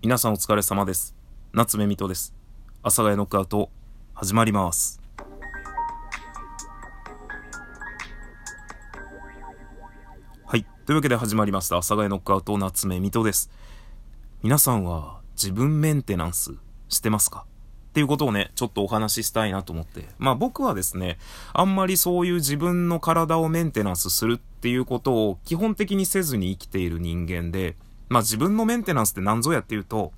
皆さんお疲れ様です。夏目水戸です。阿佐ヶ谷ノックアウト、始まります。はい。というわけで始まりました。阿佐ヶ谷ノックアウト、夏目水戸です。皆さんは自分メンテナンスしてますか？っていうことをね、ちょっとお話ししたいなと思って。まあ僕はですね、あんまりそういう自分の体をメンテナンスするっていうことを基本的にせずに生きている人間で、まあ自分のメンテナンスって何ぞやっていうと、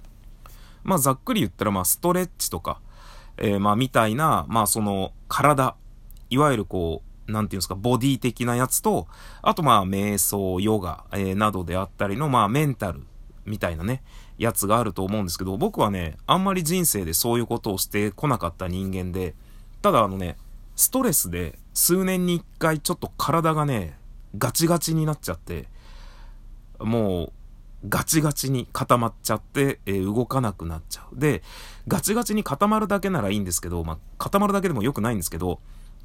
まあざっくり言ったらまあストレッチとか、えーまあみたいな、まあその体、いわゆるこう、なんていうんですか、ボディ的なやつと、あとまあ瞑想、ヨガ、えーなどであったりのまあメンタルみたいなね、やつがあると思うんですけど、僕はね、あんまり人生でそういうことをしてこなかった人間で、ただあのね、ストレスで数年に一回ちょっと体がね、ガチガチになっちゃって、もう、ガチガチに固まっちゃって、えー動かなくなっちゃう。で、ガチガチに固まるだけならいいんですけど、まあ、固まるだけでも良くないんですけど、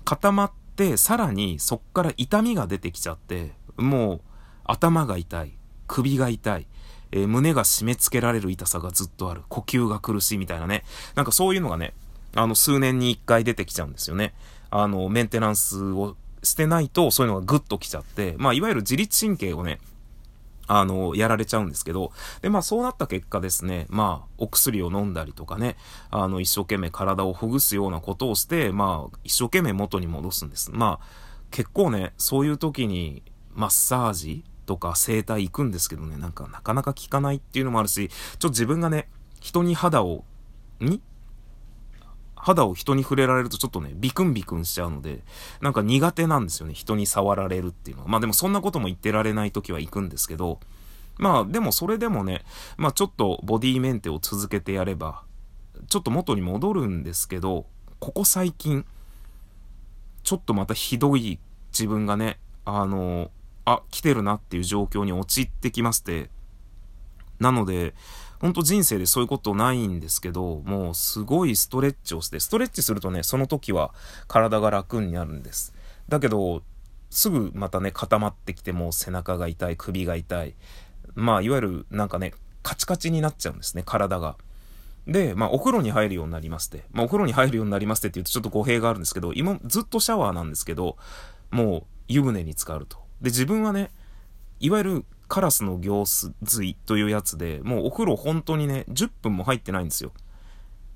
固まって、さらにそっから痛みが出てきちゃって、もう、頭が痛い、首が痛い、えー胸が締め付けられる痛さがずっとある、呼吸が苦しいみたいなね、なんかそういうのがね、あの、数年に一回出てきちゃうんですよね。あの、メンテナンスをしてないと、そういうのがグッときちゃって、まあ、いわゆる自律神経をね、あの、やられちゃうんですけど、で、まあそうなった結果ですね、まあお薬を飲んだりとかね、あの一生懸命体をほぐすようなことをして、まあ一生懸命元に戻すんです。まあ結構ね、そういう時にマッサージとか整体行くんですけどね、なんかなかなか効かないっていうのもあるし、ちょっと自分がね、人に肌を、に肌を人に触れられるとちょっとね、ビクンビクンしちゃうので、なんか苦手なんですよね、人に触られるっていうのは。まあでもそんなことも言ってられない時は行くんですけど、まあでもそれでもね、まあちょっとボディメンテを続けてやれば、ちょっと元に戻るんですけど、ここ最近、ちょっとまたひどい自分がね、あの、あ、来てるなっていう状況に陥ってきまして、なので、ほんと人生でそういうことないんですけど、もうすごいストレッチをして、ストレッチするとね、その時は体が楽になるんです。だけど、すぐまたね、固まってきてもう背中が痛い、首が痛い。まあ、いわゆるなんかね、カチカチになっちゃうんですね、体が。で、まあ、お風呂に入るようになりまして。まあ、お風呂に入るようになりましてって言うとちょっと語弊があるんですけど、今、ずっとシャワーなんですけど、もう湯船に浸かると。で、自分はね、いわゆるカラスの行水というやつで、もうお風呂本当にね、10分も入ってないんですよ。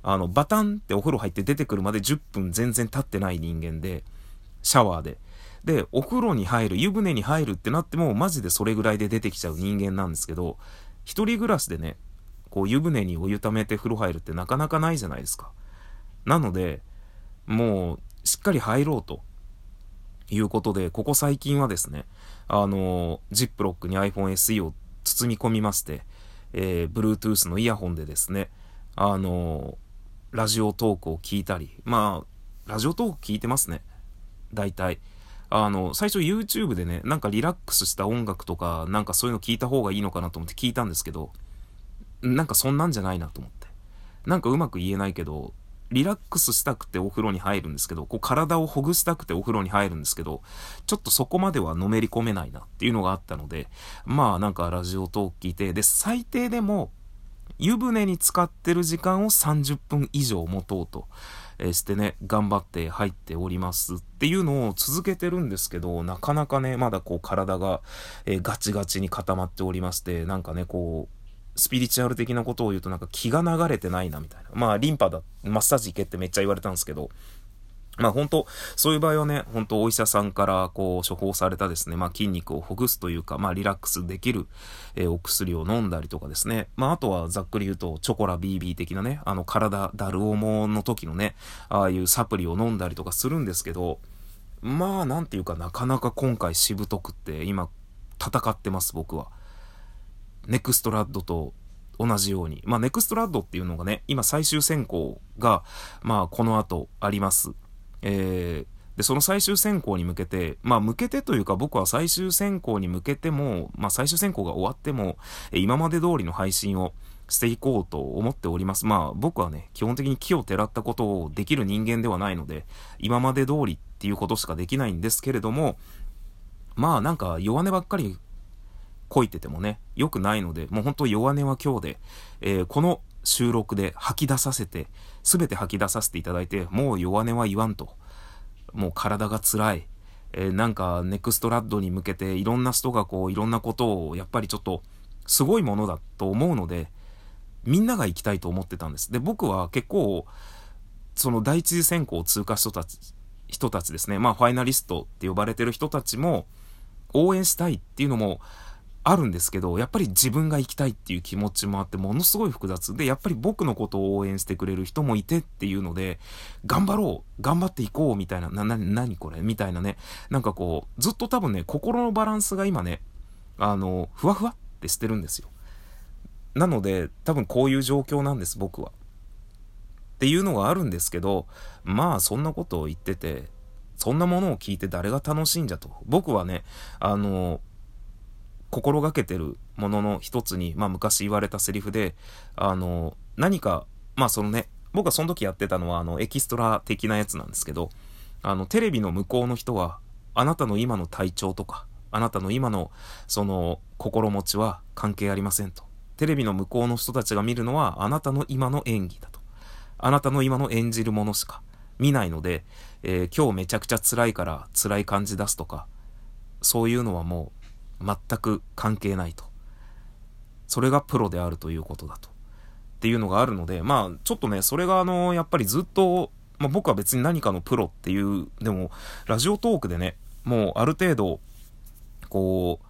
あの、バタンってお風呂入って出てくるまで10分全然経ってない人間で、シャワーで。で、お風呂に入る、湯船に入るってなっても、マジでそれぐらいで出てきちゃう人間なんですけど、一人暮らしでね、こう湯船にお湯溜めて風呂入るってなかなかないじゃないですか。なので、もう、しっかり入ろうと。いうことで、ここ最近はですね、あの、ジップロックに iPhone SE を包み込みまして、えー、Bluetooth のイヤホンでですね、あの、ラジオトークを聞いたり、まあ、ラジオトーク聞いてますね。大体。あの、最初 YouTube でね、なんかリラックスした音楽とか、なんかそういうの聞いた方がいいのかなと思って聞いたんですけど、なんかそんなんじゃないなと思って。なんかうまく言えないけど、リラックスしたくてお風呂に入るんですけど、こう体をほぐしたくてお風呂に入るんですけど、ちょっとそこまではのめり込めないなっていうのがあったので、まあなんかラジオトーク聞いて、で、最低でも湯船に浸かってる時間を30分以上持とうと、してね、頑張って入っておりますっていうのを続けてるんですけど、なかなかね、まだこう体が、ガチガチに固まっておりまして、なんかね、こう、スピリチュアル的なことを言うとなんか気が流れてないなみたいな。まあリンパだ、マッサージ行けってめっちゃ言われたんですけど、まあ本当そういう場合はね、本当お医者さんからこう処方されたですね、まあ筋肉をほぐすというか、まあリラックスできる、えーお薬を飲んだりとかですね。まああとはざっくり言うとチョコラ BB 的なね、あの体だるおもの時のね、ああいうサプリを飲んだりとかするんですけど、まあなんていうかなかなか今回しぶとくって今戦ってます僕は。ネクストラッドと同じように。まあ、ネクストラッドっていうのがね、今最終選考が、まあ、この後あります。えー、で、その最終選考に向けて、まあ、向けてというか僕は最終選考に向けても、まあ、最終選考が終わっても、今まで通りの配信をしていこうと思っております。まあ、僕はね、基本的に木をてらったことをできる人間ではないので、今まで通りっていうことしかできないんですけれども、まあ、なんか弱音ばっかりこいててもね、良くないので、もう本当弱音は今日で、えー、この収録で吐き出させて、すべて吐き出させていただいて、もう弱音は言わんと。もう体が辛い。えー、なんか、ネクストラッドに向けていろんな人がこう、いろんなことを、やっぱりちょっと、すごいものだと思うので、みんなが行きたいと思ってたんです。で、僕は結構、その第一次選考を通過した人たち、人たちですね。まあ、ファイナリストって呼ばれてる人たちも、応援したいっていうのも、あるんですけど、やっぱり自分が行きたいっていう気持ちもあって、ものすごい複雑で、やっぱり僕のことを応援してくれる人もいてっていうので、頑張ろう頑張っていこうみたいな、な、な、なにこれ？みたいなね。なんかこう、ずっと多分ね、心のバランスが今ね、あの、ふわふわってしてるんですよ。なので、多分こういう状況なんです、僕は。っていうのがあるんですけど、まあそんなことを言ってて、そんなものを聞いて誰が楽しいんじゃと。僕はね、あの、心がけてるものの一つに、まあ昔言われたセリフで、あの、何か、まあそのね、僕はその時やってたのは、あの、エキストラ的なやつなんですけど、あの、テレビの向こうの人は、あなたの今の体調とか、あなたの今の、その、心持ちは関係ありませんと。テレビの向こうの人たちが見るのは、あなたの今の演技だと。あなたの今の演じるものしか見ないので、えー、今日めちゃくちゃ辛いから辛い感じ出すとか、そういうのはもう全く関係ないと。それがプロであるということだと。っていうのがあるので、まあ、ちょっとね、それがあの、やっぱりずっと、まあ僕は別に何かのプロっていう、でも、ラジオトークでね、もうある程度、こう、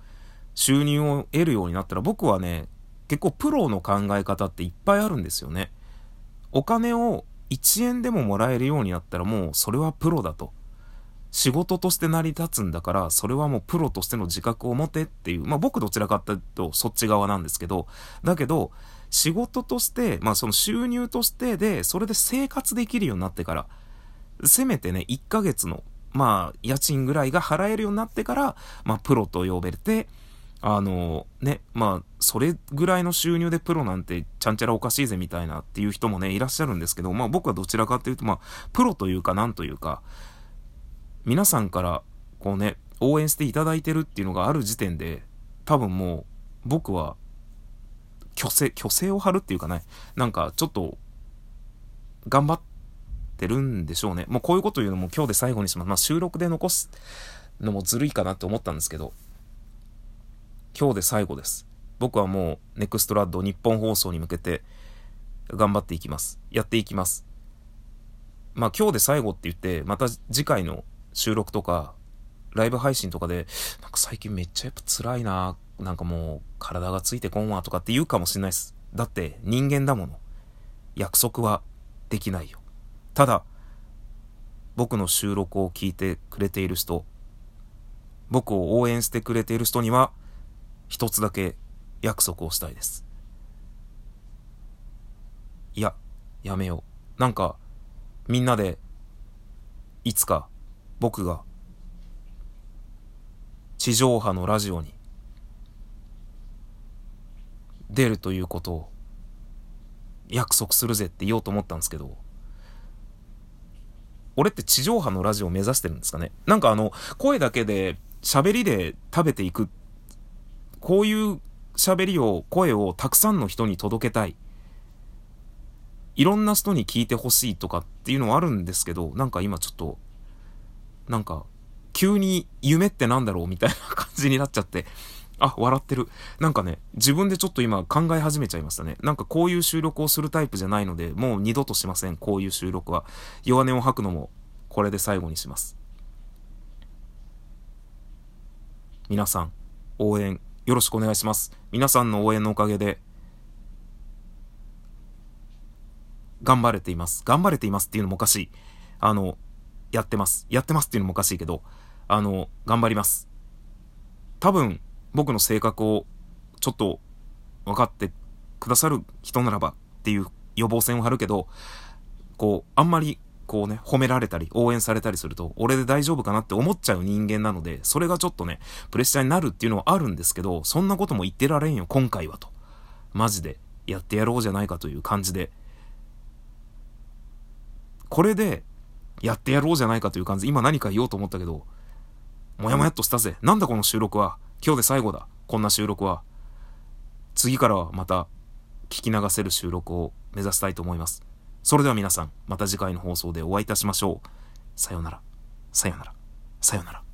収入を得るようになったら、僕はね、結構プロの考え方っていっぱいあるんですよね。お金を1円でももらえるようになったらもうそれはプロだと。仕事として成り立つんだから、それはもうプロとしての自覚を持てっていう、まあ僕どちらかというとそっち側なんですけど、だけど、仕事として、まあその収入としてで、それで生活できるようになってから、せめてね、1ヶ月の、まあ家賃ぐらいが払えるようになってから、まあプロと呼べて、あの、ね、まあ、それぐらいの収入でプロなんてちゃんちゃらおかしいぜみたいなっていう人もね、いらっしゃるんですけど、まあ僕はどちらかっていうと、まあ、プロというかなんというか、皆さんからこうね、応援していただいてるっていうのがある時点で、多分もう僕は虚勢、虚勢を張るっていうかね、なんかちょっと頑張ってるんでしょうね。もうこういうこと言うのも今日で最後にします。まあ収録で残すのもずるいかなって思ったんですけど、今日で最後です。僕はもうネクストラッド日本放送に向けて頑張っていきます。やっていきます。まあ今日で最後って言って、また次回の収録とか、ライブ配信とかで、なんか最近めっちゃやっぱ辛いな、なんかもう体がついてこんわとかって言うかもしれないです。だって人間だもの。約束はできないよ。ただ、僕の収録を聞いてくれている人、僕を応援してくれている人には、一つだけ約束をしたいです。いや、やめよう。なんか、みんなで、いつか僕が地上波のラジオに出るということを約束するぜって言おうと思ったんですけど、俺って地上波のラジオを目指してるんですかね？なんかあの、声だけで喋りで食べていく、こういう喋りを、声をたくさんの人に届けたい。いろんな人に聞いてほしいとかっていうのはあるんですけど、なんか今ちょっとなんか、急に夢ってなんだろうみたいな感じになっちゃって、あ、笑ってる。なんかね、自分でちょっと今考え始めちゃいましたね。なんかこういう収録をするタイプじゃないので、もう二度としません。こういう収録は。弱音を吐くのも、これで最後にします。皆さん、応援よろしくお願いします。皆さんの応援のおかげで、頑張れています。頑張れていますっていうのもおかしい。あの、やってます。やってますっていうのもおかしいけど、あの、頑張ります。多分、僕の性格をちょっと分かってくださる人ならばっていう予防線を張るけど、こう、あんまりこうね、褒められたり、応援されたりすると、俺で大丈夫かなって思っちゃう人間なので、それがちょっとね、プレッシャーになるっていうのはあるんですけど、そんなことも言ってられんよ、今回はと。マジで、やってやろうじゃないかという感じで。これで、やってやろうじゃないかという感じで、今何か言おうと思ったけど、もやもやっとしたぜ。なんだこの収録は。今日で最後だ。こんな収録は。次からはまた聞き流せる収録を目指したいと思います。それでは皆さん、また次回の放送でお会いいたしましょう。さようなら。さよなら。さよなら。